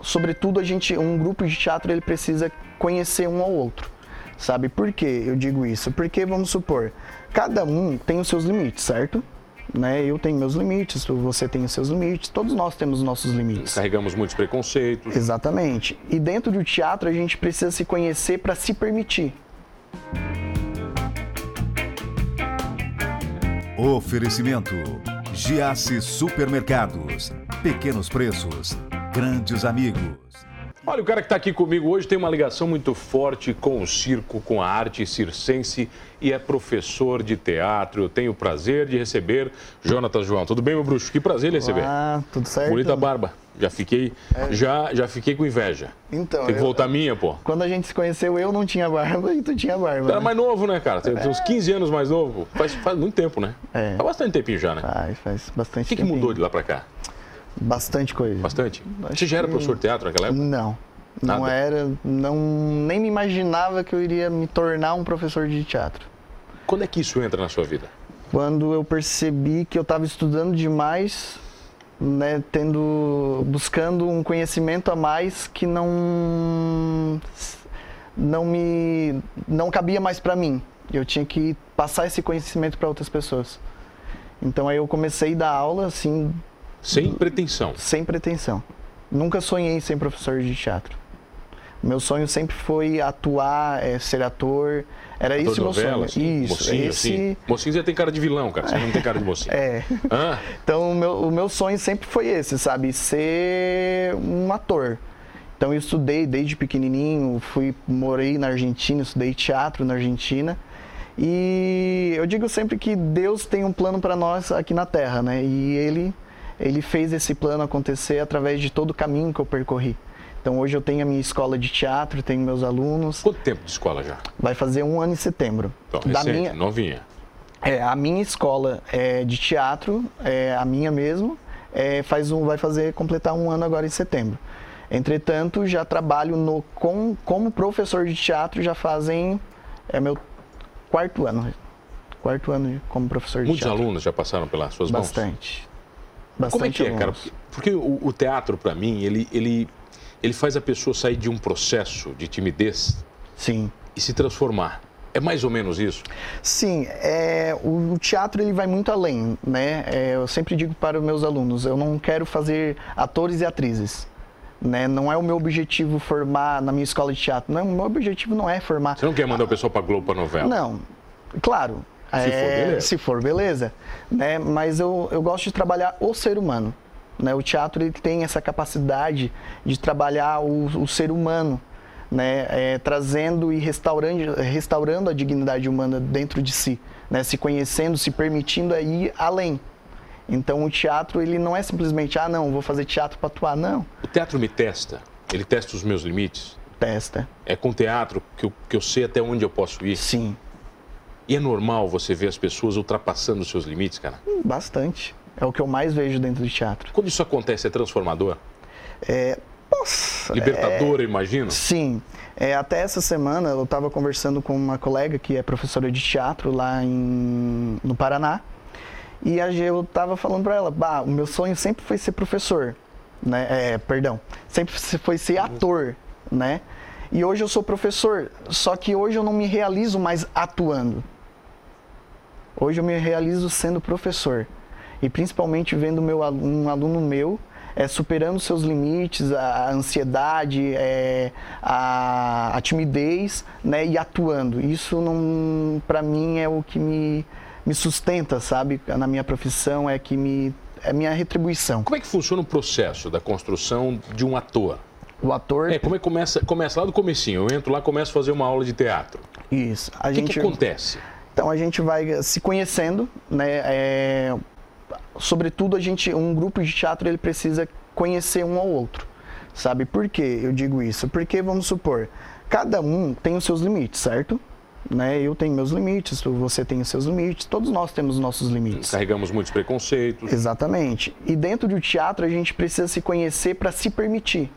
sobretudo a gente, um grupo de teatro ele precisa conhecer um ao outro. Sabe por que eu digo isso? Porque vamos supor, cada um tem os seus limites, certo? Né? Eu tenho meus limites, você tem os seus limites, todos nós temos nossos limites. Carregamos muitos preconceitos. Exatamente. E dentro do teatro a gente precisa se conhecer para se permitir. Oferecimento: Giasse Supermercados. Pequenos preços, grandes amigos. Olha, o cara que está aqui comigo hoje tem uma ligação muito forte com o circo, com a arte circense e é professor de teatro. Eu tenho o prazer de receber Jonathan João. Tudo bem, meu bruxo? Que prazer receber. Ah, tudo certo. Bonita barba. Já fiquei, é. já, já fiquei com inveja. Então, Tem que eu, voltar a minha, pô. Quando a gente se conheceu, eu não tinha barba e tu tinha barba. Tu era né? mais novo, né, cara? Tem, é. uns 15 anos mais novo. Faz, faz muito tempo, né? É. Faz bastante tempinho já, né? Faz, faz bastante O que, que mudou de lá pra cá? Bastante coisa. Bastante? Acho Você já era professor de teatro naquela época? Não. Não Nada. era, não, nem me imaginava que eu iria me tornar um professor de teatro. Quando é que isso entra na sua vida? Quando eu percebi que eu estava estudando demais, né, tendo, buscando um conhecimento a mais que não, não me, não cabia mais para mim. Eu tinha que passar esse conhecimento para outras pessoas. Então aí eu comecei a dar aula assim sem pretensão. Sem pretensão. Nunca sonhei em ser professor de teatro. Meu sonho sempre foi atuar, é, ser ator. Era ator isso meu sonho. Assim, isso. Mocinho, esse... assim. Mocinho já tem cara de vilão, cara. Você não tem cara de mocinho. É. Ah. Então o meu, o meu sonho sempre foi esse, sabe? Ser um ator. Então eu estudei desde pequenininho, fui morei na Argentina, estudei teatro na Argentina. E eu digo sempre que Deus tem um plano para nós aqui na Terra, né? E ele ele fez esse plano acontecer através de todo o caminho que eu percorri. Então hoje eu tenho a minha escola de teatro, tenho meus alunos. Quanto tempo de escola já? Vai fazer um ano em setembro. Então, da recente, minha, novinha. É, a minha escola é de teatro, é a minha mesmo, é, faz um, vai fazer completar um ano agora em setembro. Entretanto, já trabalho no, com, como professor de teatro, já fazem é meu quarto ano, quarto ano como professor de Muitos teatro. Muitos alunos já passaram pelas suas mãos? Bastante. Bastante Como é que é, cara? Porque o, o teatro, para mim, ele, ele, ele faz a pessoa sair de um processo de timidez Sim. e se transformar. É mais ou menos isso? Sim, é, o, o teatro ele vai muito além, né? É, eu sempre digo para os meus alunos, eu não quero fazer atores e atrizes. Né? Não é o meu objetivo formar na minha escola de teatro. Não, o meu objetivo não é formar. Você não quer mandar o pessoal para Globo para novela? Não, claro. Se é, for beleza. Se for beleza. Né? Mas eu, eu gosto de trabalhar o ser humano. Né? O teatro ele tem essa capacidade de trabalhar o, o ser humano, né? É, trazendo e restaurando, restaurando a dignidade humana dentro de si, né? se conhecendo, se permitindo ir além. Então o teatro ele não é simplesmente, ah não, vou fazer teatro para atuar, não. O teatro me testa, ele testa os meus limites? Testa. É com teatro que eu, que eu sei até onde eu posso ir? Sim. E é normal você ver as pessoas ultrapassando os seus limites, cara? Bastante. É o que eu mais vejo dentro do teatro. Quando isso acontece, é transformador? É. Nossa, Libertador, é... imagino? Sim. É, até essa semana eu estava conversando com uma colega que é professora de teatro lá em... no Paraná. E eu estava falando para ela, bah, o meu sonho sempre foi ser professor, né? É, perdão, sempre foi ser ator, né? E hoje eu sou professor, só que hoje eu não me realizo mais atuando. Hoje eu me realizo sendo professor e principalmente vendo meu, um aluno meu é, superando seus limites, a ansiedade, é, a, a, timidez, né, e atuando. Isso não, para mim é o que me, me sustenta, sabe, na minha profissão, é que me é minha retribuição. Como é que funciona o processo da construção de um ator? O ator. É, como é que começa? Começa lá do comecinho. Eu entro lá, começo a fazer uma aula de teatro. Isso. O que, gente... que acontece? Então a gente vai se conhecendo, né? É, sobretudo a gente, um grupo de teatro ele precisa conhecer um ao outro, sabe? Por que eu digo isso? Porque vamos supor, cada um tem os seus limites, certo? Né? Eu tenho meus limites, você tem os seus limites, todos nós temos os nossos limites. Carregamos muitos preconceitos. Exatamente. E dentro do teatro a gente precisa se conhecer para se permitir,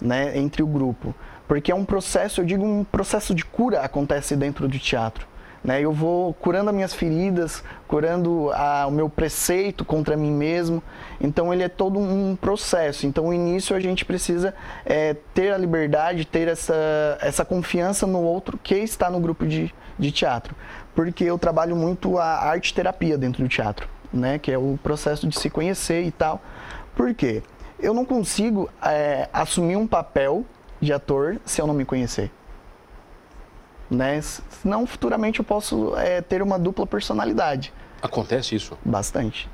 né? Entre o grupo, porque é um processo, eu digo um processo de cura acontece dentro do teatro Né? Eu vou curando as minhas feridas, curando a, o meu preceito contra mim mesmo. Então ele é todo um processo. Então o início a gente precisa é, ter a liberdade, ter essa, essa confiança no outro que está no grupo de, de teatro. Porque eu trabalho muito a arte terapia dentro do teatro, né? que é o processo de se conhecer e tal. Por quê? Eu não consigo é, assumir um papel de ator se eu não me conhecer né? Senão futuramente eu posso é, ter uma dupla personalidade. Acontece isso? Bastante.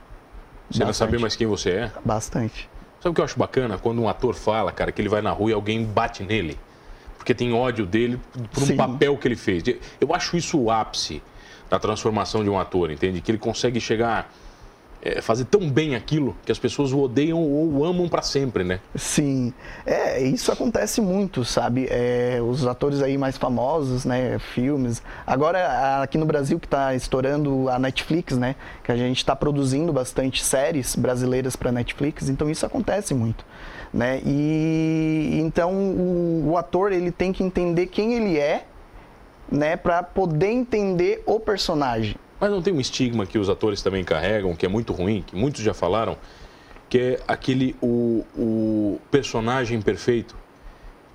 Você Bastante. não saber mais quem você é? Bastante. Sabe o que eu acho bacana? Quando um ator fala, cara, que ele vai na rua e alguém bate nele. Porque tem ódio dele por um Sim. papel que ele fez. Eu acho isso o ápice da transformação de um ator, entende? Que ele consegue chegar é, fazer tão bem aquilo que as pessoas o odeiam ou o amam para sempre, né? Sim, é, isso acontece muito, sabe? É, os atores aí mais famosos, né, filmes. Agora, aqui no Brasil que está estourando a Netflix, né, que a gente está produzindo bastante séries brasileiras para Netflix, então isso acontece muito, né? E então o, o ator ele tem que entender quem ele é, né, para poder entender o personagem. Mas não tem um estigma que os atores também carregam, que é muito ruim, que muitos já falaram, que é aquele o, o personagem perfeito,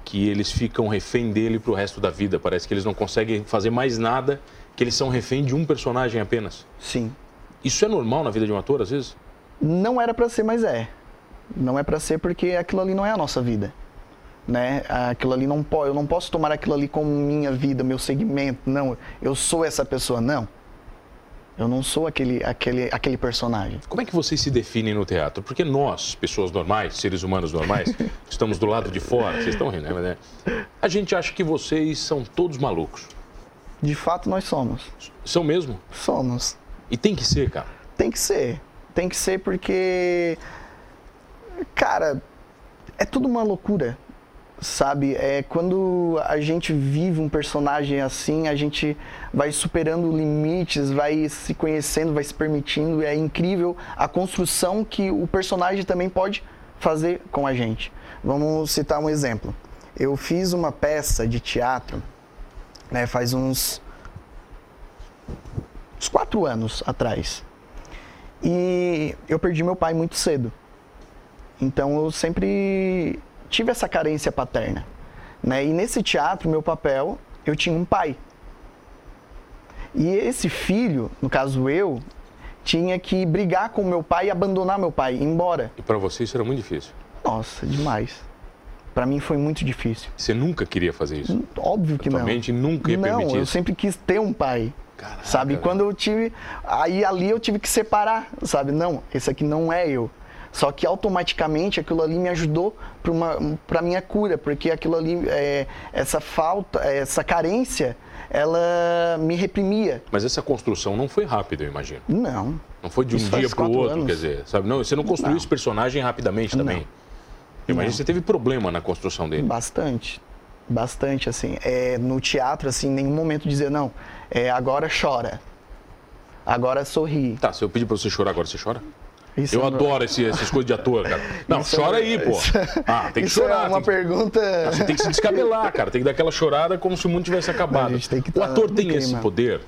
que eles ficam refém dele pro resto da vida. Parece que eles não conseguem fazer mais nada, que eles são refém de um personagem apenas. Sim. Isso é normal na vida de um ator, às vezes? Não era para ser, mas é. Não é para ser porque aquilo ali não é a nossa vida. Né? Aquilo ali não pode, eu não posso tomar aquilo ali como minha vida, meu segmento. Não, eu sou essa pessoa, não. Eu não sou aquele, aquele, aquele personagem. Como é que vocês se definem no teatro? Porque nós, pessoas normais, seres humanos normais, estamos do lado de fora, vocês estão rindo, né? A gente acha que vocês são todos malucos. De fato, nós somos. São mesmo? Somos. E tem que ser, cara? Tem que ser. Tem que ser porque. Cara, é tudo uma loucura sabe? É quando a gente vive um personagem assim, a gente vai superando limites, vai se conhecendo, vai se permitindo. É incrível a construção que o personagem também pode fazer com a gente. Vamos citar um exemplo. Eu fiz uma peça de teatro, né, faz uns, uns quatro anos atrás. E eu perdi meu pai muito cedo. Então eu sempre tive essa carência paterna. Né? E nesse teatro, meu papel, eu tinha um pai. E esse filho, no caso eu, tinha que brigar com meu pai e abandonar meu pai, ir embora. E para você isso era muito difícil? Nossa, demais. Para mim foi muito difícil. Você nunca queria fazer isso? Óbvio que não. Mente nunca ia não, permitir eu sempre quis ter um pai. Caraca, sabe? Quando eu tive. Aí ali eu tive que separar, sabe? Não, esse aqui não é eu. Só que automaticamente aquilo ali me ajudou para minha cura, porque aquilo ali, é, essa falta, essa carência, ela me reprimia. Mas essa construção não foi rápida, eu imagino. Não. Não foi de um dia para o outro, anos. quer dizer, sabe? Não, você não construiu não. esse personagem rapidamente também. Eu imagino que você teve problema na construção dele. Bastante. Bastante, assim. É, no teatro, assim, em nenhum momento dizer, não, é, agora chora. Agora sorri. Tá, se eu pedir para você chorar agora, você chora? Isso eu é adoro esse, essas coisas de ator, cara. Não, isso é chora é... aí, pô. Ah, tem que isso chorar. É uma tem... pergunta. Ah, você tem que se descabelar, cara. Tem que dar aquela chorada como se o mundo tivesse acabado. o ator tem esse poder?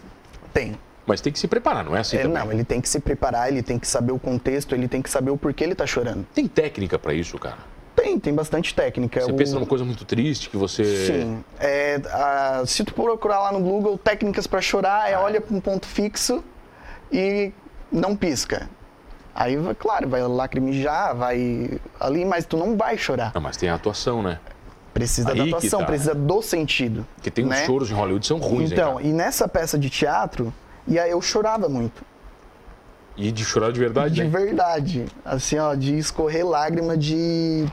Tem. Mas tem que se preparar, não é assim é, também? Não, ele tem que se preparar, ele tem que saber o contexto, ele tem que saber o porquê ele tá chorando. Tem técnica para isso, cara? Tem, tem bastante técnica. Você o... pensa numa coisa muito triste que você. Sim. É, a, se tu procurar lá no Google técnicas para chorar, é ah. olha para um ponto fixo e não pisca. Aí, claro, vai lacrimejar, vai ali, mas tu não vai chorar. Não, mas tem a atuação, né? Precisa Aí da atuação, tá. precisa do sentido. Porque tem né? uns choros em Hollywood são ruins, Então, hein, e nessa peça de teatro, e aí eu chorava muito. E de chorar de verdade? De verdade. Assim, ó, de escorrer lágrima, de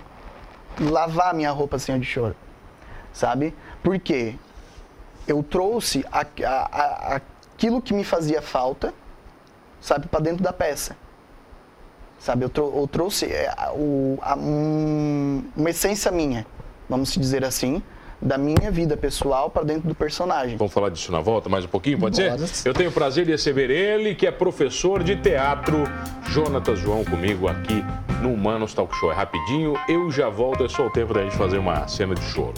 lavar minha roupa assim, ó, de choro. Sabe? Por quê? Eu trouxe a, a, a, aquilo que me fazia falta, sabe, para dentro da peça sabe? Eu, trou eu trouxe é, o, a, um, uma essência minha, vamos dizer assim, da minha vida pessoal para dentro do personagem. Vamos falar disso na volta mais um pouquinho, pode Bora. ser? Eu tenho o prazer de receber ele, que é professor de teatro, Jonatas João, comigo aqui no Humanos Talk Show. É rapidinho, eu já volto, é só o tempo da gente fazer uma cena de choro.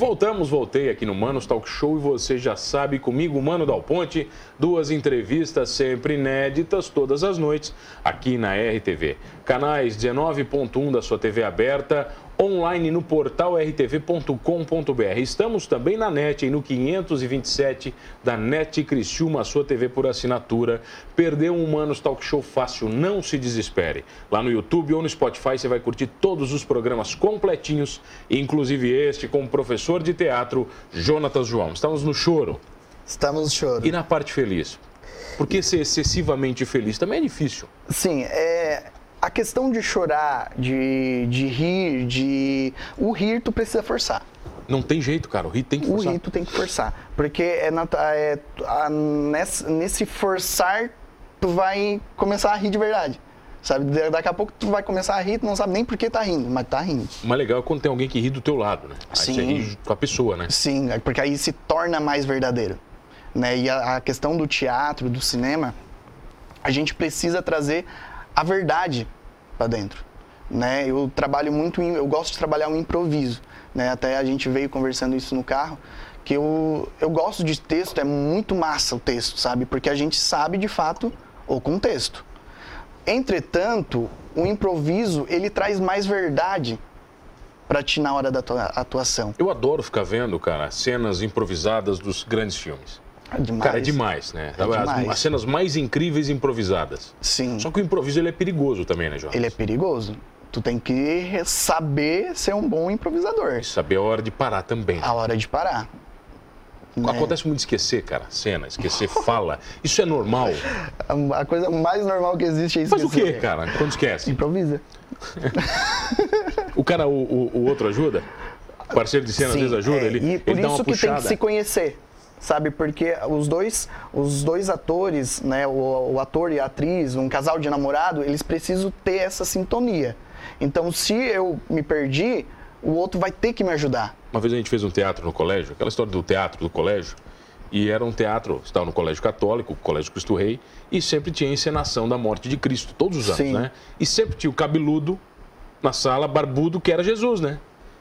Voltamos, voltei aqui no Manos Talk Show e você já sabe, comigo, Mano Dal Ponte, duas entrevistas sempre inéditas todas as noites aqui na RTV. Canais 19.1 da sua TV aberta, online no portal rtv.com.br. Estamos também na NET, no 527 da NET Criciúma, sua TV por assinatura. Perdeu um Humanos Talk Show fácil, não se desespere. Lá no YouTube ou no Spotify você vai curtir todos os programas completinhos, inclusive este com o professor de teatro Jonatas João. Estamos no choro. Estamos no choro. E na parte feliz? Porque ser excessivamente feliz também é difícil. Sim, é, a questão de chorar, de, de rir, de. O rir tu precisa forçar. Não tem jeito, cara. O rir tem que forçar. O rir tu tem que forçar. Porque é, na, é a, nesse, nesse forçar, tu vai começar a rir de verdade. Sabe? Daqui a pouco tu vai começar a rir, tu não sabe nem por que tá rindo, mas tá rindo. O mais legal é quando tem alguém que ri do teu lado, né? Aí Sim. você ri com a pessoa, né? Sim, é porque aí se torna mais verdadeiro. Né? E a, a questão do teatro, do cinema, a gente precisa trazer a verdade para dentro. Né? Eu trabalho muito, eu gosto de trabalhar o improviso. Né? Até a gente veio conversando isso no carro, que eu, eu gosto de texto, é muito massa o texto, sabe? Porque a gente sabe de fato o contexto. Entretanto, o improviso ele traz mais verdade para ti na hora da tua atuação. Eu adoro ficar vendo, cara, cenas improvisadas dos grandes filmes. É demais. Cara, é demais, né? É As- demais. As, cenas mais incríveis improvisadas. Sim. Só que o improviso ele é perigoso também, né, João? Ele é perigoso. Tu tem que saber ser um bom improvisador. Saber a hora de parar também. A hora de parar. né? Acontece muito esquecer, cara, cena, esquecer fala. Isso é normal. A coisa mais normal que existe é isso. Mas o que, cara, quando esquece? Improvisa. O cara, o, o- o outro ajuda? O parceiro de cena às Sim, vezes ajuda? é, ele e por ele dá isso uma que puxada. tem que se conhecer, sabe? Porque os dois, os dois atores, né, o, o ator e a atriz, um casal de namorado, eles precisam ter essa sintonia. Então, se eu me perdi, o outro vai ter que me ajudar. Uma vez a gente fez um teatro no colégio, aquela história do teatro do colégio, e era um teatro, estava no colégio católico, colégio Cristo Rei, e sempre tinha a encenação da morte de Cristo, todos os anos, Sim. né? E sempre tinha o cabeludo na sala, barbudo, que era Jesus, né?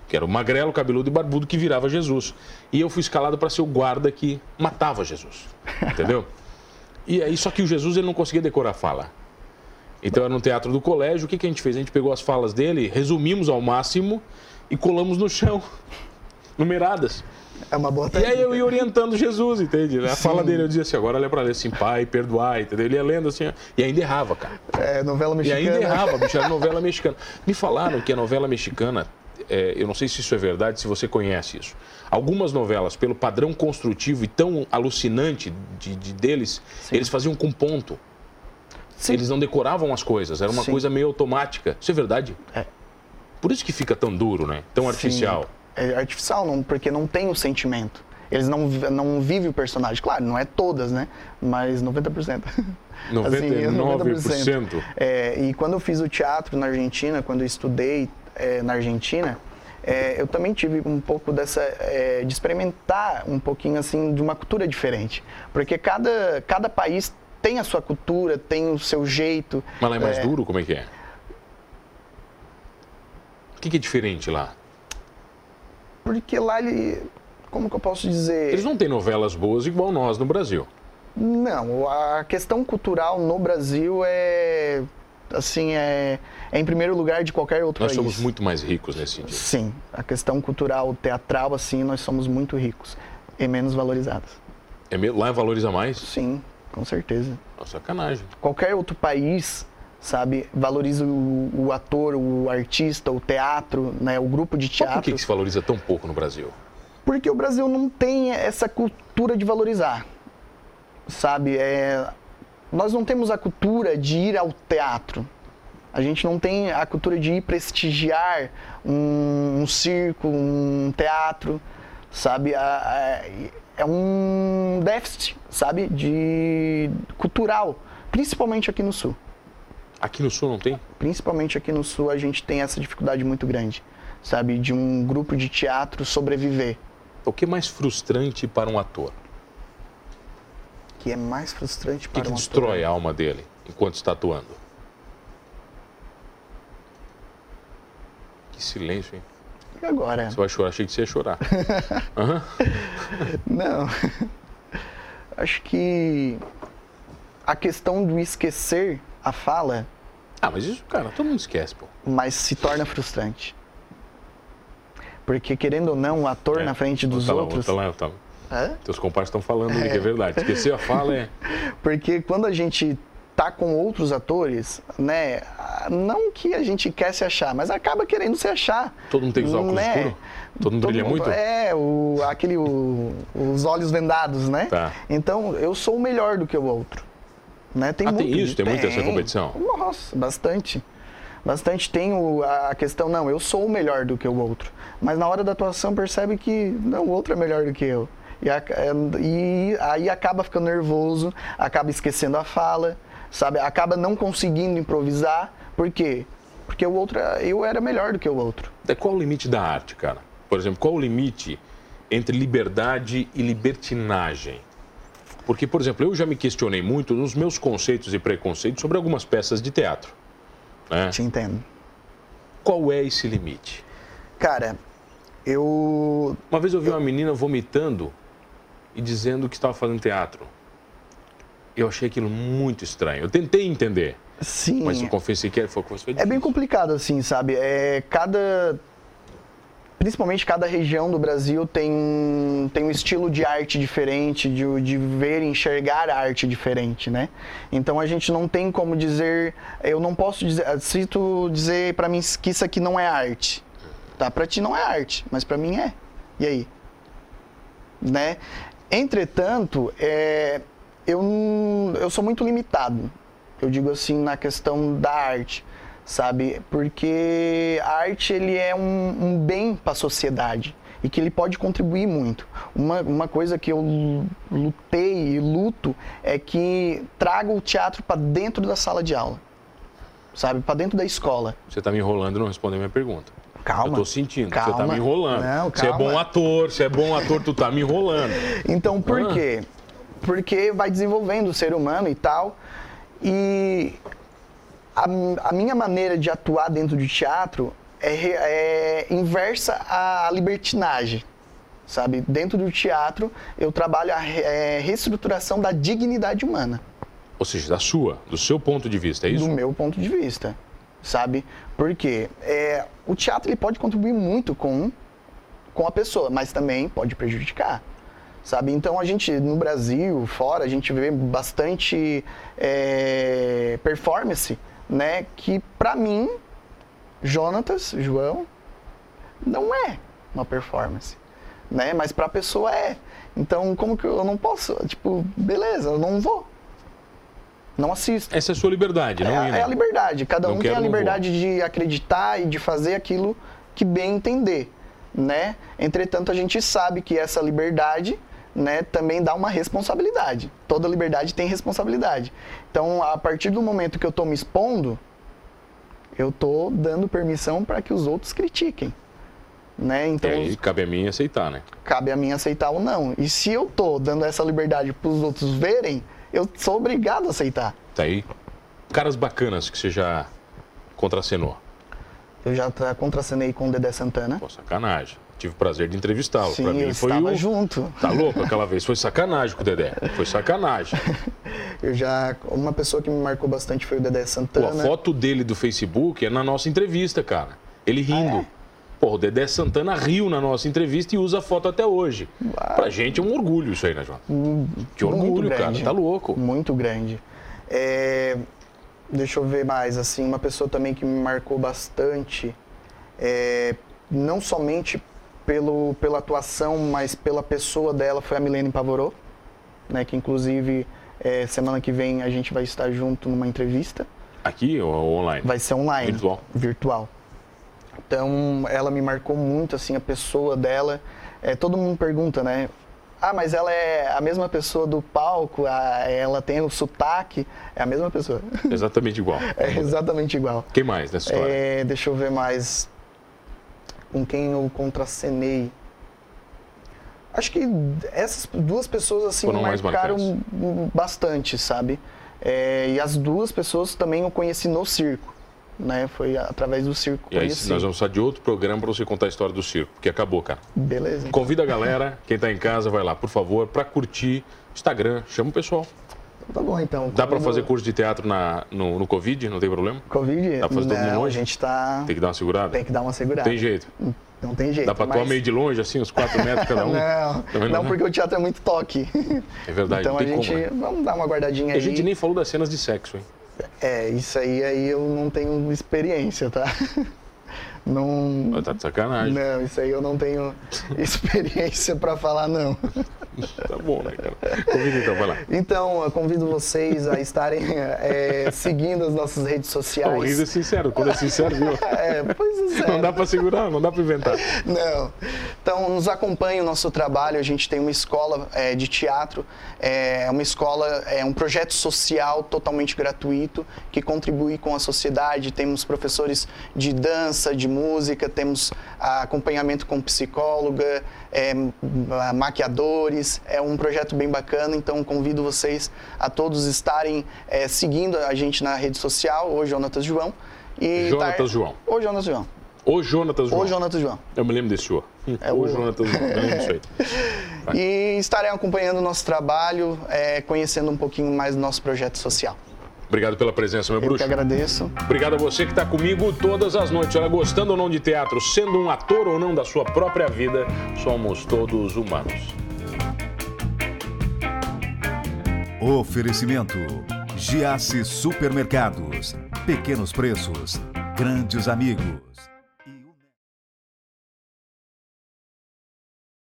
Que era o magrelo, cabeludo e barbudo que virava Jesus. E eu fui escalado para ser o guarda que matava Jesus, entendeu? E aí, só que o Jesus ele não conseguia decorar a fala. Então era no teatro do colégio, o que, que a gente fez? A gente pegou as falas dele, resumimos ao máximo e colamos no chão, numeradas. É uma boa E aí técnica. eu ia orientando Jesus, entende? A fala dele, eu dizia assim, agora olha pra ler assim, pai, perdoai, entendeu? Ele ia lendo assim, ó, e ainda errava, cara. É, novela E mexicana. ainda errava, bicho, era novela mexicana. Me falaram que a novela mexicana, é, eu não sei se isso é verdade, se você conhece isso. Algumas novelas, pelo padrão construtivo e tão alucinante de, de deles, eles faziam com ponto. Sim. Eles não decoravam as coisas, era uma Sim. coisa meio automática. Isso é verdade? É. Por isso que fica tão duro, né? Tão artificial. Sim. É artificial, não, porque não tem o sentimento. Eles não, não vivem o personagem. Claro, não é todas, né? Mas 90%. 99%. É, e quando eu fiz o teatro na Argentina, quando eu estudei é, na Argentina, é, eu também tive um pouco dessa. é, de experimentar um pouquinho assim de uma cultura diferente. Porque cada, cada país tem a sua cultura, tem o seu jeito. Mas lá é mais É, duro? Como é que é? O que, que é diferente lá? Porque lá ele. Como que eu posso dizer? Eles não têm novelas boas igual nós no Brasil. Não, a questão cultural no Brasil é assim é, é em primeiro lugar de qualquer outro Nós país. somos muito mais ricos nesse sentido. Sim, a questão cultural teatral assim nós somos muito ricos e menos valorizados. É? Lá valoriza mais? Sim, com certeza. Nossa, sacanagem. Qualquer outro país sabe valoriza o, o ator, o artista, o teatro, né, o grupo de Mas por teatro. que, que se valoriza tão pouco no Brasil? Porque o Brasil não tem essa cultura de valorizar, sabe? É, nós não temos a cultura de ir ao teatro. A gente não tem a cultura de ir prestigiar um, um circo, um teatro, sabe? É um déficit, sabe? De cultural, principalmente aqui no Sul. Aqui no Sul não tem? Principalmente aqui no Sul a gente tem essa dificuldade muito grande, sabe? De um grupo de teatro sobreviver. O que é mais frustrante para um ator? Que é mais frustrante O que, para que destrói a alma dele enquanto está atuando? Que silêncio, hein? E agora? Você vai chorar? Achei que você ia chorar. uhum. Não. Acho que a questão do esquecer a fala. Ah, mas isso, cara, todo mundo esquece, pô. Mas se torna frustrante. Porque, querendo ou não, o ator é, na frente dos tá outros. Lá, tá lá, tá lá. É? Teus compadres estão falando é. que é verdade. Esquecer a fala é. Porque quando a gente tá com outros atores, né? Não que a gente quer se achar, mas acaba querendo se achar. Todo mundo tem os óculos né? escuros? Todo mundo Todo brilha mundo, muito? É, o, aquele, o, os olhos vendados, né? Tá. Então, eu sou o melhor do que o outro. Né? Tem ah, muito, tem isso? Tem, tem muita essa competição? Nossa, bastante. Bastante tem o, a questão, não, eu sou o melhor do que o outro. Mas na hora da atuação percebe que não, o outro é melhor do que eu. E, a, e aí acaba ficando nervoso, acaba esquecendo a fala sabe? Acaba não conseguindo improvisar. Por quê? Porque o outro, eu era melhor do que o outro. É qual o limite da arte, cara? Por exemplo, qual o limite entre liberdade e libertinagem? Porque, por exemplo, eu já me questionei muito nos meus conceitos e preconceitos sobre algumas peças de teatro. Né? Te entendo. Qual é esse limite? Cara, eu. Uma vez eu vi uma menina vomitando e dizendo que estava fazendo teatro. Eu achei aquilo muito estranho. Eu tentei entender. Sim. Mas eu confessei que foi, foi É bem complicado, assim, sabe? É, cada. Principalmente cada região do Brasil tem, tem um estilo de arte diferente, de, de ver e enxergar a arte diferente, né? Então a gente não tem como dizer. Eu não posso dizer. Se tu dizer para mim que isso aqui não é arte, tá? Para ti não é arte, mas para mim é. E aí? Né? Entretanto, é, eu, eu sou muito limitado, eu digo assim, na questão da arte, sabe? Porque a arte ele é um, um bem para a sociedade e que ele pode contribuir muito. Uma, uma coisa que eu lutei e luto é que traga o teatro para dentro da sala de aula, sabe? Para dentro da escola. Você está me enrolando não respondeu minha pergunta. Calma. Eu tô sentindo. Calma. Você tá me enrolando. Não, você é bom ator, você é bom ator, tu tá me enrolando. Então, por ah. quê? porque vai desenvolvendo o ser humano e tal. E a, a minha maneira de atuar dentro do teatro é, é inversa à libertinagem sabe? Dentro do teatro, eu trabalho a é, reestruturação da dignidade humana. Ou seja, da sua, do seu ponto de vista, é isso? Do meu ponto de vista, sabe? Porque é, o teatro ele pode contribuir muito com, com a pessoa, mas também pode prejudicar sabe? Então a gente no Brasil, fora, a gente vê bastante é, performance, né? Que para mim, Jonatas, João, não é uma performance, né? Mas para a pessoa é. Então como que eu não posso? Tipo, beleza, eu não vou. Não assisto. Essa é a sua liberdade, não é? É a liberdade. Cada não um tem a liberdade de acreditar e de fazer aquilo que bem entender, né? Entretanto, a gente sabe que essa liberdade né, também dá uma responsabilidade. Toda liberdade tem responsabilidade. Então, a partir do momento que eu estou me expondo, eu estou dando permissão para que os outros critiquem. Né? Então, e aí cabe a mim aceitar, né? Cabe a mim aceitar ou não. E se eu estou dando essa liberdade para os outros verem, eu sou obrigado a aceitar. Tá aí. Caras bacanas que você já contracenou. Eu já contracenei com o Dedé Santana. Pô, sacanagem tive o prazer de entrevistá-lo. Sim, pra mim eu foi estava o... junto. Tá louco? Aquela vez foi sacanagem com o Dedé. Foi sacanagem. eu já. Uma pessoa que me marcou bastante foi o Dedé Santana. Pô, a foto dele do Facebook é na nossa entrevista, cara. Ele rindo. Ah, é? Pô, o Dedé Santana riu na nossa entrevista e usa a foto até hoje. Ah, pra gente é um orgulho isso aí, né, João? Hum, que orgulho, cara. Tá louco. Muito grande. É... Deixa eu ver mais, assim, uma pessoa também que me marcou bastante. É... Não somente pelo, pela atuação, mas pela pessoa dela foi a Milene Pavorou, né, que inclusive é, semana que vem a gente vai estar junto numa entrevista. Aqui ou online? Vai ser online. Virtual? Virtual. Então, ela me marcou muito, assim, a pessoa dela. É, todo mundo pergunta, né? Ah, mas ela é a mesma pessoa do palco, a, ela tem o sotaque, é a mesma pessoa. Exatamente igual. é exatamente igual. Quem mais nessa história? É, deixa eu ver mais com quem eu contracenei. Acho que essas duas pessoas assim Foram marcaram bastante, sabe? É, e as duas pessoas também eu conheci no circo, né? Foi através do circo E aí nós vamos precisar de outro programa para você contar a história do circo, porque acabou, cara. Beleza. então. Convida a galera, quem está em casa, vai lá, por favor, para curtir Instagram, chama o pessoal. Tá bom, então. Dá para fazer curso de teatro na, no, no Covid, não tem problema? Covid? Dá pra fazer todo mundo Não, a longe? gente tá... Tem que dar uma segurada? Tem que dar uma segurada. Tem jeito. Não tem jeito. Dá para atuar mas- meio de longe, assim, uns 4 metros cada um? Não, Também não, né? porque o teatro é muito toque. É verdade, então não a gente, como, né? vamos dar uma guardadinha E aí. a gente nem falou das cenas de sexo, hein? É, isso aí, aí eu não tenho experiência, tá? Não, Mas Tá de sacanagem. não, isso aí eu não tenho experiência para falar, não. Tá bom, né, cara? Convida então, vai lá. Então, eu convido vocês a estarem é, seguindo as nossas redes O sociais. riso é sincero, quando é sincero, viu? É, pois é. Não dá para segurar, não dá para inventar. Não. Então, nos acompanhe o nosso trabalho. A gente tem uma escola é, de teatro, é uma escola, é um projeto social totalmente gratuito que contribui com a sociedade. Temos professores de dança, de música, temos ah, acompanhamento com psicóloga, é, ma- maquiadores. É um projeto bem bacana. Então, convido vocês a todos estarem é, seguindo a gente na rede social, o Jonatas João. E Jonatas tar- João. O Jonatas João. O Jonatas João. O Jonatas João. Eu me lembro desse senhor. É o o- Jonatas João, eu lembro disso aí. e estarem acompanhando o nosso trabalho, é, conhecendo um pouquinho mais do nosso projeto social. Obrigado pela presença, meu Eu que bruxo. agradeço. Obrigado a você que está comigo todas as noites. Olha, gostando ou não de teatro, sendo um ator ou não da sua própria vida, somos todos humanos. Oferecimento: Giasse Supermercados. Pequenos preços, grandes amigos.